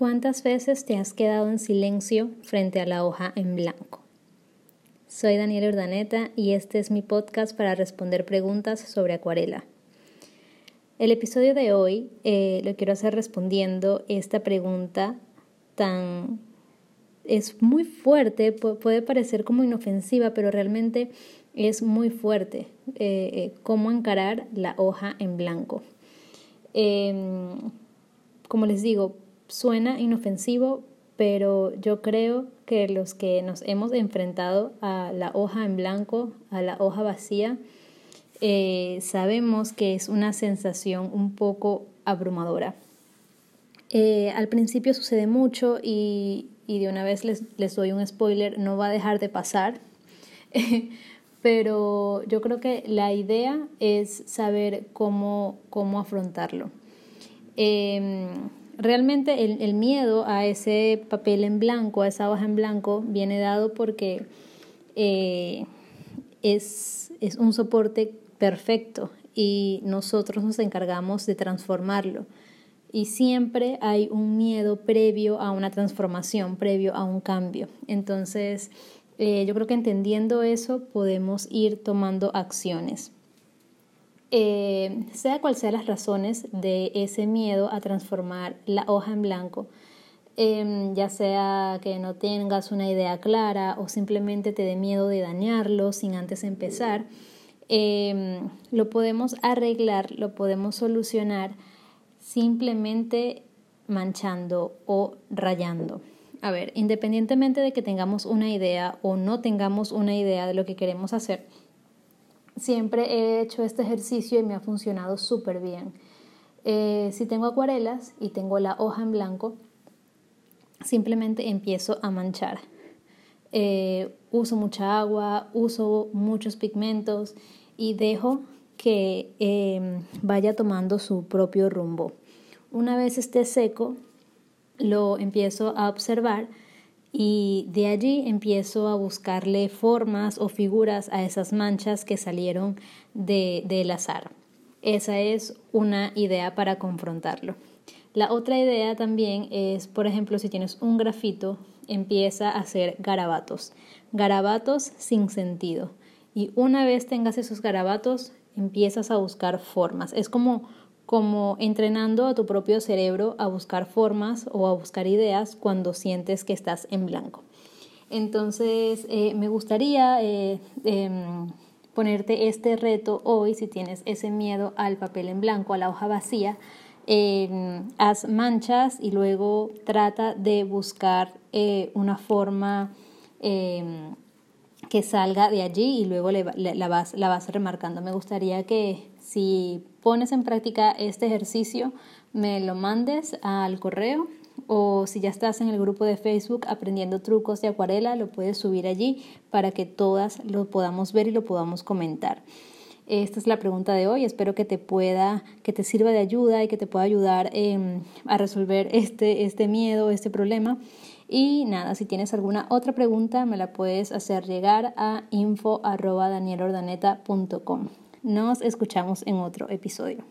¿Cuántas veces te has quedado en silencio frente a la hoja en blanco? Soy Daniela Urdaneta y este es mi podcast para responder preguntas sobre acuarela. El episodio de hoy eh, lo quiero hacer respondiendo esta pregunta tan... es muy fuerte, puede parecer como inofensiva, pero realmente es muy fuerte. Eh, eh, cómo encarar la hoja en blanco. Em, como les digo, suena inofensivo, pero yo creo que los que nos hemos enfrentado a la hoja en blanco, a la hoja vacía, eh, sabemos que es una sensación un poco abrumadora. Eh, al principio sucede mucho y, de una vez les, les, doy un spoiler, no va a dejar de pasar, pero yo creo que la idea es saber cómo, cómo afrontarlo. Em, Realmente el, miedo a ese papel en blanco, a esa hoja en blanco, viene dado porque eh, es, un soporte perfecto y nosotros nos encargamos de transformarlo. Y siempre hay un miedo previo a una transformación, previo a un cambio. Entonces, eh, yo creo que entendiendo eso podemos ir tomando acciones. Eh, sea cual sean las razones de ese miedo a transformar la hoja en blanco, em, ya sea que no tengas una idea clara o simplemente te dé miedo de dañarlo sin antes empezar, em, lo podemos arreglar, lo podemos solucionar simplemente manchando o rayando. A ver, independientemente de que tengamos una idea o no tengamos una idea de lo que queremos hacer, siempre he hecho este ejercicio y me ha funcionado súper bien. Eh, si tengo acuarelas y tengo la hoja en blanco, simplemente empiezo a manchar. Eh, uso mucha agua, uso muchos pigmentos y dejo que em, vaya tomando su propio rumbo. Una vez esté seco, lo empiezo a observar y de allí empiezo a buscarle formas o figuras a esas manchas que salieron de, del azar. Esa es una idea para confrontarlo. La otra idea también es, por ejemplo, si tienes un grafito, empieza a hacer garabatos. Garabatos sin sentido. Y una vez tengas esos garabatos, empiezas a buscar formas. Es como como entrenando a tu propio cerebro a buscar formas o a buscar ideas cuando sientes que estás en blanco. Entonces, eh, me gustaría eh, em, ponerte este reto hoy, si tienes ese miedo al papel en blanco, a la hoja vacía, em, haz manchas y luego trata de buscar eh, una forma em, que salga de allí y luego la, vas, la vas remarcando. Me gustaría que si pones en práctica este ejercicio, me lo mandes al correo o si ya estás en el grupo de Facebook aprendiendo trucos de acuarela, lo puedes subir allí para que todas lo podamos ver y lo podamos comentar. Esta es la pregunta de hoy. Espero que te pueda, que te sirva de ayuda y que te pueda ayudar a resolver este, este miedo, este problema. Y nada, si tienes alguna otra pregunta, me la puedes hacer llegar a info.danielordaneta.com. Nos escuchamos en otro episodio.